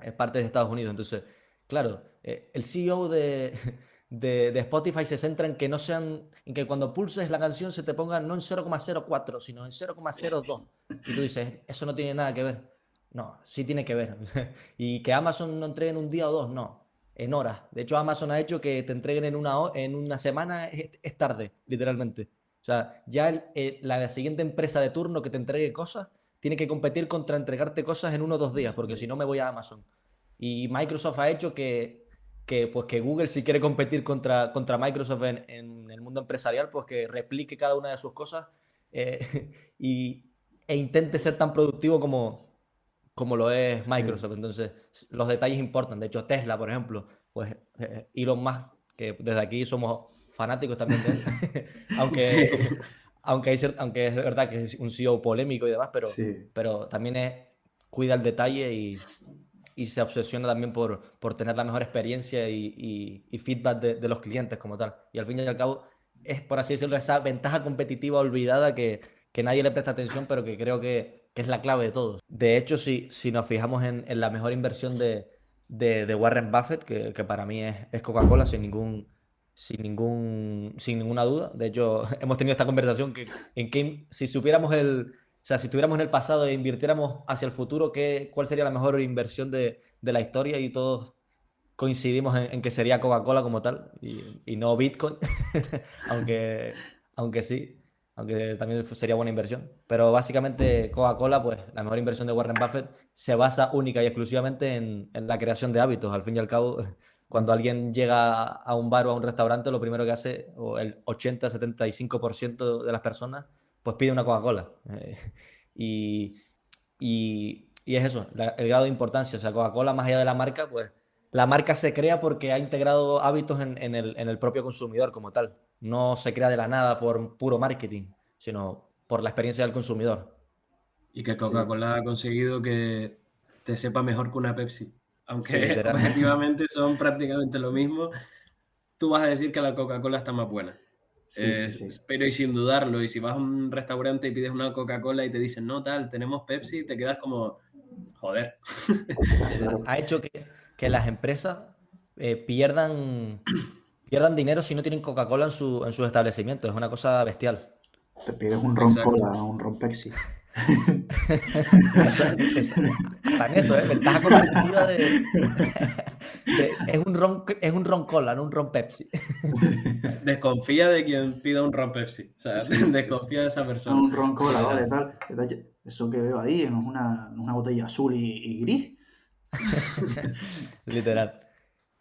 es parte de Estados Unidos. Entonces, claro, eh, el CEO de, de, Spotify se centra en que no sean, en que cuando pulses la canción se te ponga no en 0,04, sino en 0,02. Y tú dices, eso no tiene nada que ver. No, sí tiene que ver. y que Amazon no entregue en un día o dos, no, en horas. De hecho, Amazon ha hecho que te entreguen en una, en una semana, es, tarde, literalmente. O sea, ya la siguiente empresa de turno que te entregue cosas tiene que competir contra entregarte cosas en uno o dos días, porque si no me voy a Amazon. Y Microsoft ha hecho que, que, pues que Google, si quiere competir contra, contra Microsoft en, el mundo empresarial, pues que replique cada una de sus cosas eh, y, e intente ser tan productivo como, como lo es Microsoft. Entonces, los detalles importan. De hecho, Tesla, por ejemplo, pues eh, Elon Musk, que desde aquí somos fanáticos también de él, aunque, aunque, aunque es verdad que es un CEO polémico y demás, pero, pero también es, cuida el detalle y, y se obsesiona también por, por tener la mejor experiencia y, y, feedback de, de, los clientes como tal. Y al fin y al cabo es, por así decirlo, esa ventaja competitiva olvidada que, que nadie le presta atención, pero que creo que es la clave de todo. De hecho, si, si nos fijamos en, la mejor inversión de, de, Warren Buffett, que, que, para mí es, Coca-Cola sin ningún, sin, ningún, sin ninguna duda. De hecho, hemos tenido esta conversación que, en que si supiéramos el, o sea, si estuviéramos en el pasado e invirtiéramos hacia el futuro, ¿qué, ¿cuál sería la mejor inversión de, de la historia? Y todos coincidimos en, en que sería Coca-Cola como tal y, y no Bitcoin, aunque, aunque sí aunque también sería buena inversión. Pero básicamente Coca-Cola, pues la mejor inversión de Warren Buffett se basa única y exclusivamente en, la creación de hábitos. Al fin y al cabo, cuando alguien llega a un bar o a un restaurante, lo primero que hace, o el 80-75% de las personas, pues pide una Coca-Cola. y, y, es eso, el grado de importancia. O sea, Coca-Cola, más allá de la marca, pues la marca se crea porque ha integrado hábitos en, el, en el propio consumidor como tal no se crea de la nada por puro marketing, sino por la experiencia del consumidor. Y que Coca-Cola ha conseguido que te sepa mejor que una Pepsi. Aunque objetivamente son prácticamente lo mismo, tú vas a decir que la Coca-Cola está más buena. pero y sin dudarlo, y si vas a un restaurante y pides una Coca-Cola y te dicen, no, tal, tenemos Pepsi, te quedas como, joder. Ha hecho que, que las empresas eh, pierdan pierdan dinero si no tienen Coca-Cola en, su, en sus establecimientos. Es una cosa bestial. Te pides un ron cola, un ron Pepsi. Tan eso, ¿eh? Ventaja competitiva de, es, un ron, es un ron cola, no un ron Pepsi. Desconfía de quien pida un ron Pepsi. O sea, desconfía de esa persona. Un ron cola, vale, tal. Eso que veo ahí es una, una botella azul y, y gris. Literal.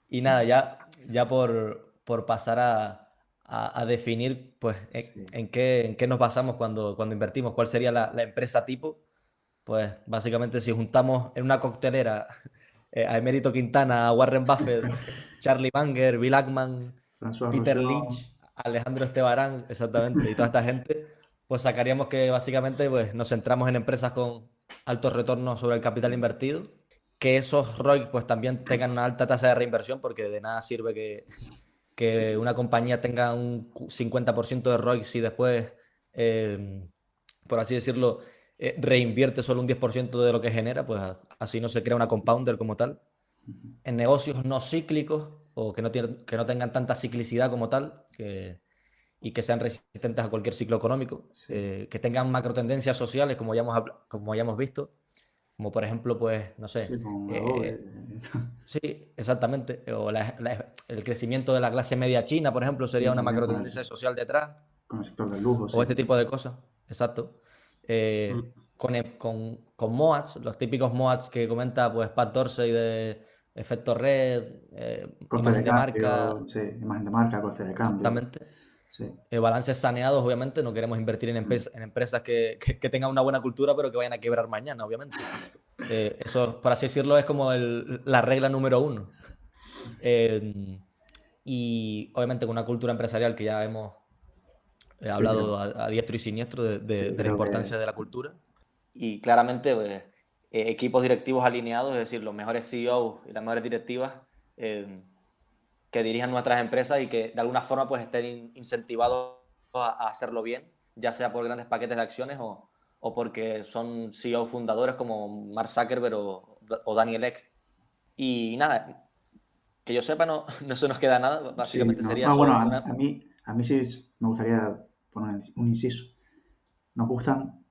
Y nada, ya, ya por, por pasar a, a, definir pues, en, qué, en, qué, nos basamos cuando, cuando invertimos, cuál sería la, la, empresa tipo. Pues básicamente si juntamos en una coctelera eh, a Emérito Quintana, a Warren Buffett, Charlie Munger, Bill Ackman, Peter Lynch, Alejandro Estebarán, exactamente, y toda esta gente, pues sacaríamos que básicamente pues, nos centramos en empresas con altos retornos sobre el capital invertido, que esos ROI pues también tengan una alta tasa de reinversión, porque de nada sirve que, que una compañía tenga un 50% de ROI si después, em, por así decirlo, eh, reinvierte solo un 10% de lo que genera, pues así no se crea una compounder como tal. En negocios no cíclicos o que no, que no tengan tanta ciclicidad como tal y que sean resistentes a cualquier ciclo económico, eh, que tengan macro tendencias sociales como ya hemos, como ya hemos visto, como por ejemplo, pues, no sé. Sí, eh, exactamente. O el crecimiento de la clase media china, por ejemplo, sería una macro tendencia social detrás. Con el sector del lujo. O este tipo de cosas. Exacto. Eh, mm. con, con, con, MOATs, los típicos MOATs que comenta pues Pat Dorsey de efecto red, eh, imagen de, marca. Sí, imagen de marca, coste de cambio. Exactamente. Eh, balances saneados, obviamente, no queremos invertir en, en empresas que, que, tengan una buena cultura, pero que vayan a quebrar mañana, obviamente. Eh, eso, por así decirlo, es como el, la regla número uno. Em, y obviamente con una cultura empresarial que ya hemos eh, hablado a, diestro y siniestro de, de, la importancia de la cultura. Y claramente, pues, equipos directivos alineados, es decir, los mejores CEOs y las mejores directivas em, que dirijan nuestras empresas y que de alguna forma pues estén incentivados a, hacerlo bien, ya sea por grandes paquetes de acciones o, o porque son CEO fundadores como Mark Zuckerberg o, o, Daniel Ek. Y nada, que yo sepa, no, no se nos queda nada, básicamente sería... Ah, bueno, a, mí, a mí sí me gustaría poner un inciso. Nos gustan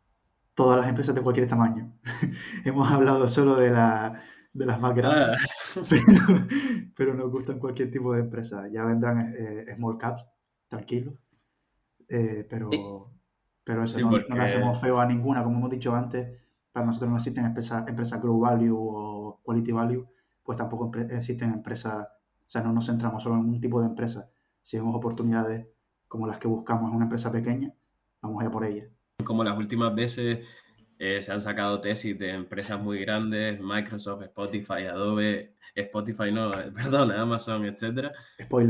todas las empresas de cualquier tamaño. Hemos hablado solo de la de las más grandes, ah. pero, nos gustan cualquier tipo de empresa. Ya vendrán eh, small caps, tranquilos. eh, pero, pero eso no, le hacemos feo a ninguna, como hemos dicho antes, para nosotros no existen empresas empresa Grow Value o Quality Value, pues tampoco existen empresas, o sea, no nos centramos solo en un tipo de empresa. Si vemos oportunidades como las que buscamos en una empresa pequeña, vamos allá por ellas. Como las últimas veces eh, se han sacado tesis de empresas muy grandes, Microsoft, Spotify, Adobe, Spotify no, perdón, Amazon, etc.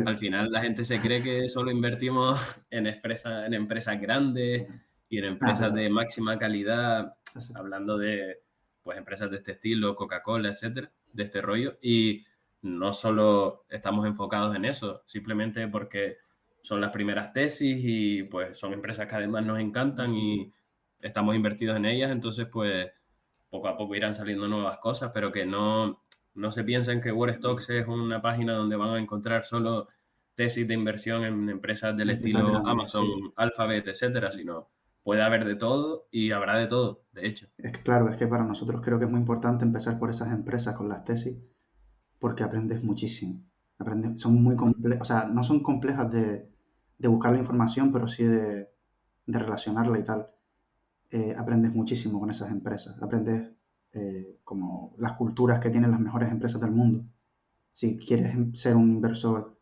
Al final la gente se cree que solo invertimos en, en empresas grandes y en empresas de máxima calidad, hablando de pues empresas de este estilo, Coca-Cola, etcétera, de este rollo. Y no solo estamos enfocados en eso, simplemente porque son las primeras tesis y pues son empresas que además nos encantan y estamos invertidos en ellas, entonces pues poco a poco irán saliendo nuevas cosas, pero que no, no se piensen que World Stocks es una página donde van a encontrar solo tesis de inversión en empresas del estilo Amazon, Alphabet, etcétera, sino puede haber de todo y habrá de todo, de hecho. Es claro, es que para nosotros creo que es muy importante empezar por esas empresas con las tesis porque aprendes muchísimo. Aprendes, son muy complejas, o sea, no son complejas de, de buscar la información, pero sí de, de relacionarla y tal. Eh, aprendes muchísimo con esas empresas. Aprendes eh, como las culturas que tienen las mejores empresas del mundo. Si quieres ser un inversor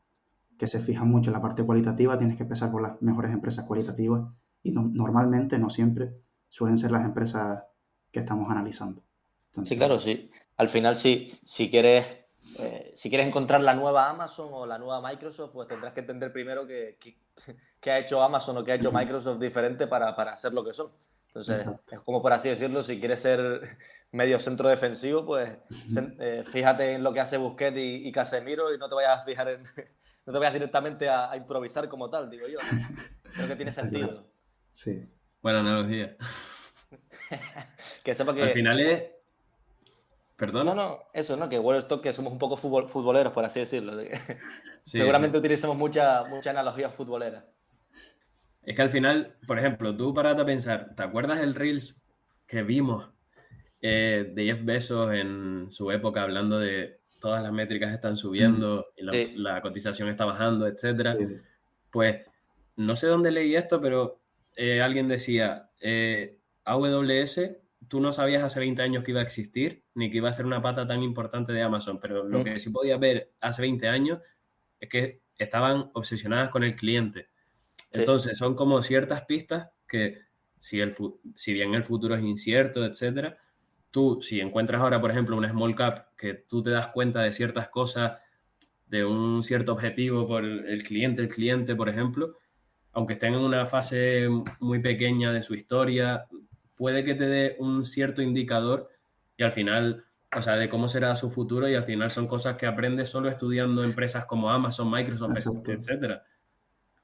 que se fija mucho en la parte cualitativa, tienes que empezar por las mejores empresas cualitativas y normalmente, no siempre, suelen ser las empresas que estamos analizando. sí, claro, sí. Al final, sí, si quieres eh, si quieres encontrar la nueva Amazon o la nueva Microsoft, pues tendrás que entender primero qué ha hecho Amazon o qué ha hecho Microsoft diferente para, para ser lo que son. Entonces, es como por así decirlo, si quieres ser medio centro defensivo, pues eh, fíjate en lo que hace Busquets y, Casemiro y no te vayas a fijar en, no te vayas directamente a, improvisar como tal, digo yo. Creo que tiene sentido. Sí. Buena analogía. que sepa que... Al final es... Perdón. No, no, eso, ¿no? Que World Stock, que somos un poco futboleros, por así decirlo. Seguramente utilicemos mucha, mucha analogía futbolera. Es que al final, por ejemplo, tú parate a pensar, ¿te acuerdas el Reels que vimos eh, de Jeff Bezos en su época hablando de todas las métricas están subiendo mm. y la, cotización está bajando, etcétera? Pues no sé dónde leí esto, pero eh, alguien decía, eh, AWS, tú no sabías hace 20 años que iba a existir, ni que iba a ser una pata tan importante de Amazon, pero lo mm. que sí podías ver hace 20 años es que estaban obsesionadas con el cliente. Entonces, son como ciertas pistas que, si, el, si bien el futuro es incierto, etcétera, tú, si encuentras ahora, por ejemplo, una small cap, que tú te das cuenta de ciertas cosas, de un cierto objetivo por el cliente, el cliente, por ejemplo, aunque estén en una fase muy pequeña de su historia, puede que te dé un cierto indicador y al final, o sea, de cómo será su futuro y al final son cosas que aprendes solo estudiando empresas como Amazon, Microsoft, etcétera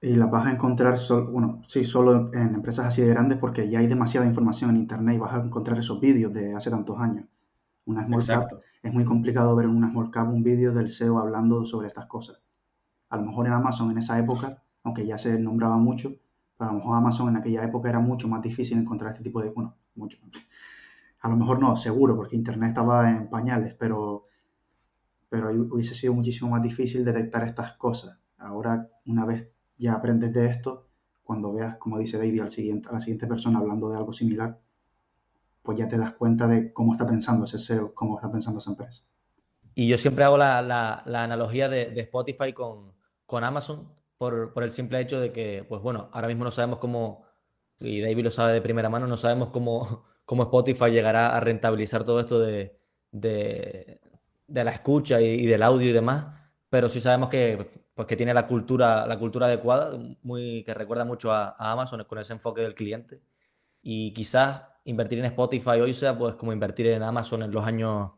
y las vas a encontrar, solo, bueno, sí, solo en empresas así de grandes porque ya hay demasiada información en Internet y vas a encontrar esos vídeos de hace tantos años. Una small cap, es muy complicado ver en una small cap un vídeo del SEO hablando sobre estas cosas. A lo mejor en Amazon en esa época, aunque ya se nombraba mucho, pero a lo mejor Amazon en aquella época era mucho más difícil encontrar este tipo de, bueno, mucho. A lo mejor no, seguro, porque Internet estaba en pañales, pero, pero hubiese sido muchísimo más difícil detectar estas cosas. Ahora, una vez ya aprendes de esto, cuando veas, como dice David, a la siguiente persona hablando de algo similar, pues ya te das cuenta de cómo está pensando ese SEO, cómo está pensando esa empresa. Y yo siempre hago la, la, analogía de, Spotify con, con Amazon por, por, el simple hecho de que, pues bueno, ahora mismo no sabemos cómo, y David lo sabe de primera mano, no sabemos cómo, cómo Spotify llegará a rentabilizar todo esto de, de, la escucha y, del audio y demás, pero sí sabemos que pues que tiene la cultura, la cultura adecuada, muy, que recuerda mucho a, Amazon con ese enfoque del cliente. Y quizás invertir en Spotify hoy sea pues como invertir en Amazon en los años,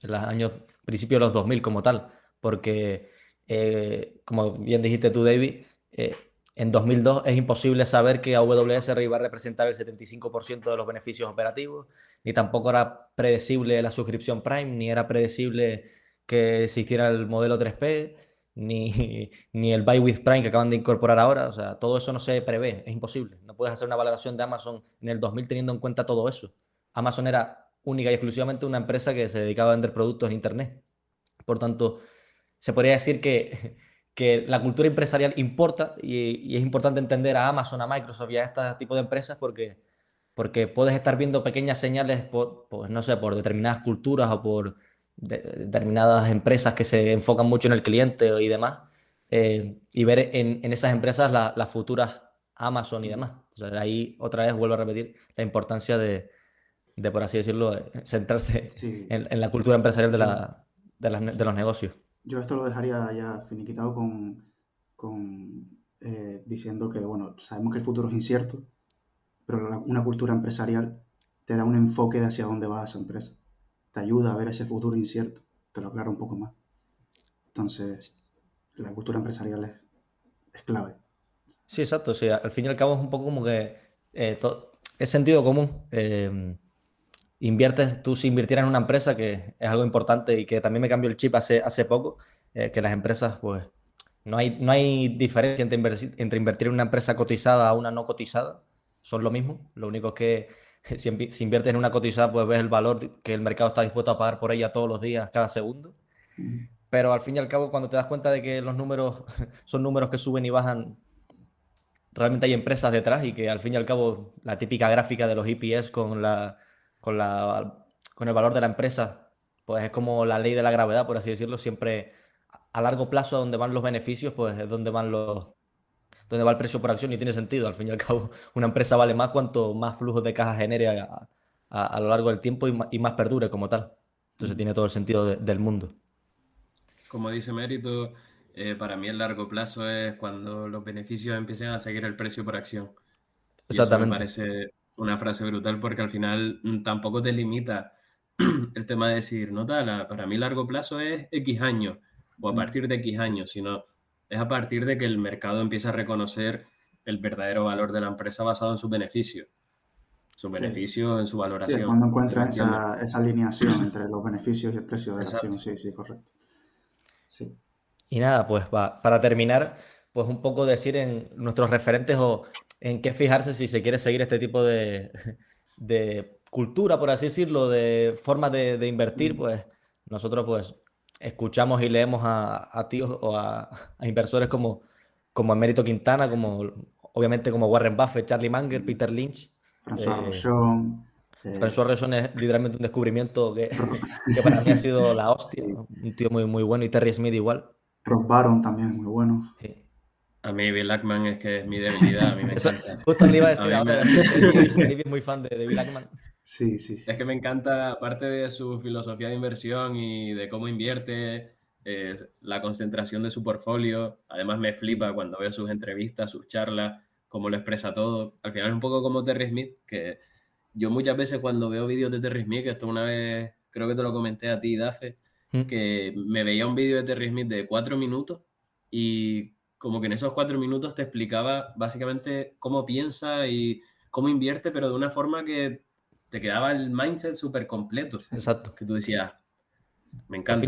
en los años, principios de los 2000 como tal, porque eh, como bien dijiste tú, David, eh, en 2002 es imposible saber que AWS iba a representar el 75% de los beneficios operativos, ni tampoco era predecible la suscripción Prime, ni era predecible que existiera el modelo 3P ni, ni el Buy with Prime que acaban de incorporar ahora. O sea, todo eso no se prevé, es imposible. No puedes hacer una valoración de Amazon en el 2000 teniendo en cuenta todo eso. Amazon era única y exclusivamente una empresa que se dedicaba a vender productos en Internet. Por tanto, se podría decir que, que la cultura empresarial importa y, es importante entender a Amazon, a Microsoft y a este tipo de empresas porque, porque puedes estar viendo pequeñas señales, pues, no sé, por determinadas culturas o por determinadas empresas que se enfocan mucho en el cliente y demás, eh, y ver en, en esas empresas las futuras Amazon y demás. Entonces ahí otra vez vuelvo a repetir la importancia de, de por así decirlo, eh, centrarse en, en, la cultura empresarial de, la, de, las, de los negocios. Yo esto lo dejaría ya finiquitado con, eh, diciendo que, bueno, sabemos que el futuro es incierto, pero una cultura empresarial te da un enfoque de hacia dónde va esa empresa. Te ayuda a ver ese futuro incierto, te lo aclara un poco más. Entonces, la cultura empresarial es, clave. Sí, exacto. Sí, al fin y al cabo es un poco como que eh, es sentido común. Eh, inviertes, tú si invirtieras en una empresa, que es algo importante y que también me cambió el chip hace, hace poco, eh, que las empresas, pues, no hay, no hay diferencia entre entre invertir en una empresa cotizada a una no cotizada, son lo mismo, lo único es que si, inviertes en una cotizada, pues ves el valor que el mercado está dispuesto a pagar por ella todos los días, cada segundo. Pero al fin y al cabo, cuando te das cuenta de que los números son números que suben y bajan, realmente hay empresas detrás y que al fin y al cabo la típica gráfica de los EPS con la, con, la, con el valor de la empresa, pues es como la ley de la gravedad, por así decirlo, siempre a largo plazo donde van los beneficios, pues es donde van los donde va el precio por acción y tiene sentido. Al fin y al cabo, una empresa vale más cuanto más flujos de caja genere a, a, lo largo del tiempo y más, y más, perdure como tal. Entonces tiene todo el sentido del mundo. Como dice Mérito, eh, para mí el largo plazo es cuando los beneficios empiecen a seguir el precio por acción. Exactamente. me parece una frase brutal porque al final mm, tampoco te limita el tema de decir, no, tal, para mí largo plazo es X años o a partir de X años, sino es a partir de que el mercado empieza a reconocer el verdadero valor de la empresa basado en su beneficio. Su beneficio en su valoración. Sí, cuando encuentra esa, esa, alineación entre los beneficios y el precio de la acción. Sí, sí, correcto. Sí. Y nada, pues para terminar, pues un poco decir en nuestros referentes o en qué fijarse si se quiere seguir este tipo de, cultura, por así decirlo, de formas de, invertir, mm. pues nosotros pues escuchamos y leemos a, tíos o a, inversores como, como Emérito Quintana, como obviamente como Warren Buffett, Charlie Munger. Peter Lynch. François eh, Rochon. Eh, François es literalmente un descubrimiento que, para mí ha sido la hostia. Un tío muy, muy bueno y Terry Smith igual. Rob Baron también, muy bueno. Sí. A mí Bill Ackman es que es mi debilidad, a mí me encanta. Justo le iba a decir ahora, soy muy fan de, Bill Ackman. Sí, sí, Es que me encanta, aparte de su filosofía de inversión y de cómo invierte, eh, la concentración de su portfolio. Además me flipa cuando veo sus entrevistas, sus charlas, cómo lo expresa todo. Al final es un poco como Terry Smith, que yo muchas veces cuando veo vídeos de Terry Smith, que esto una vez creo que te lo comenté a ti, Dafe, mm. que me veía un vídeo de Terry Smith de cuatro minutos y como que en esos cuatro minutos te explicaba básicamente cómo piensa y cómo invierte, pero de una forma que te quedaba el mindset súper completo. Exacto. Que tú decías, me encanta.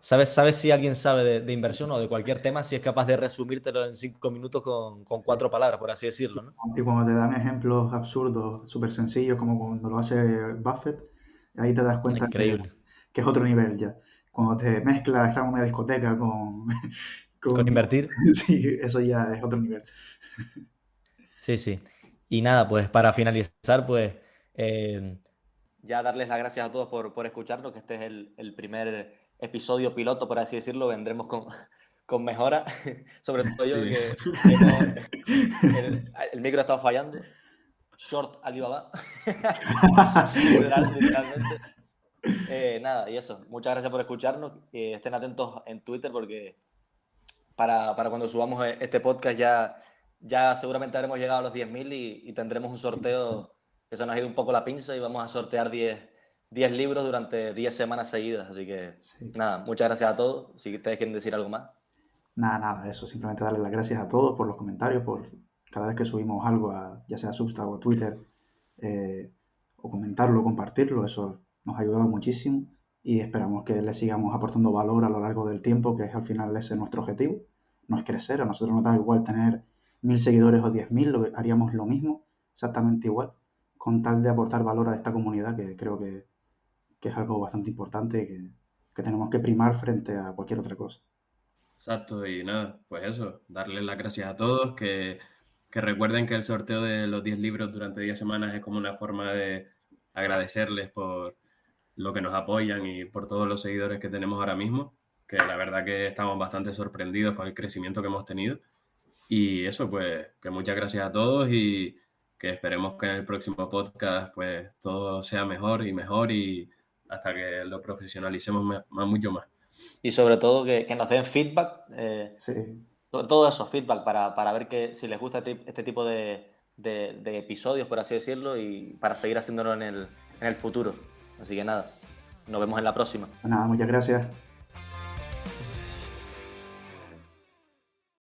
¿sabes, ¿Sabes si alguien sabe de, inversión o de cualquier tema, si es capaz de resumírtelo en cinco minutos con, con cuatro palabras, por así decirlo? ¿no? Y cuando te dan ejemplos absurdos, súper sencillos, como cuando lo hace Buffett, ahí te das cuenta que, que, es otro nivel ya. Cuando te mezcla, estamos en una discoteca con, con, invertir. Sí, eso ya es otro nivel. Sí, sí. Y nada, pues para finalizar, pues eh, ya darles las gracias a todos por, por escucharnos, que este es el, primer episodio piloto, por así decirlo. Vendremos con, con mejora, sobre todo yo, que, el, micro ha estado fallando. Short Alibaba. literalmente. Eh, nada, y eso. Muchas gracias por escucharnos. Eh, estén atentos en Twitter porque para, para, cuando subamos e, este podcast ya, ya seguramente habremos llegado a los 10.000 y, y tendremos un sorteo que se nos ha ido un poco la pinza y vamos a sortear 10, 10 libros durante 10 semanas seguidas. Así que nada, muchas gracias a todos. Si ustedes quieren decir algo más. Nada, nada, eso. Simplemente darles las gracias a todos por los comentarios, por cada vez que subimos algo, a, ya sea a Substack o a Twitter, eh, o comentarlo, compartirlo. Eso nos ha ayudado muchísimo y esperamos que les sigamos aportando valor a lo largo del tiempo, que es al final ese nuestro objetivo no es crecer, a nosotros nos da igual tener mil seguidores o diez mil, haríamos lo mismo, exactamente igual, con tal de aportar valor a esta comunidad, que creo que, es algo bastante importante que, que tenemos que primar frente a cualquier otra cosa. Exacto, y nada, pues eso, darles las gracias a todos, que, que recuerden que el sorteo de los 10 libros durante 10 semanas es como una forma de agradecerles por lo que nos apoyan y por todos los seguidores que tenemos ahora mismo, que la verdad que estamos bastante sorprendidos con el crecimiento que hemos tenido. Y eso, pues, que muchas gracias a todos y que esperemos que en el próximo podcast, pues, todo sea mejor y mejor y hasta que lo profesionalicemos más, mucho más. Y sobre todo que, nos den feedback. Eh, sí. Todo eso, feedback, para, para ver que si les gusta este, este tipo de, de, episodios, por así decirlo, y para seguir haciéndolo en el, en el futuro. Así que nada, nos vemos en la próxima. Nada, muchas gracias.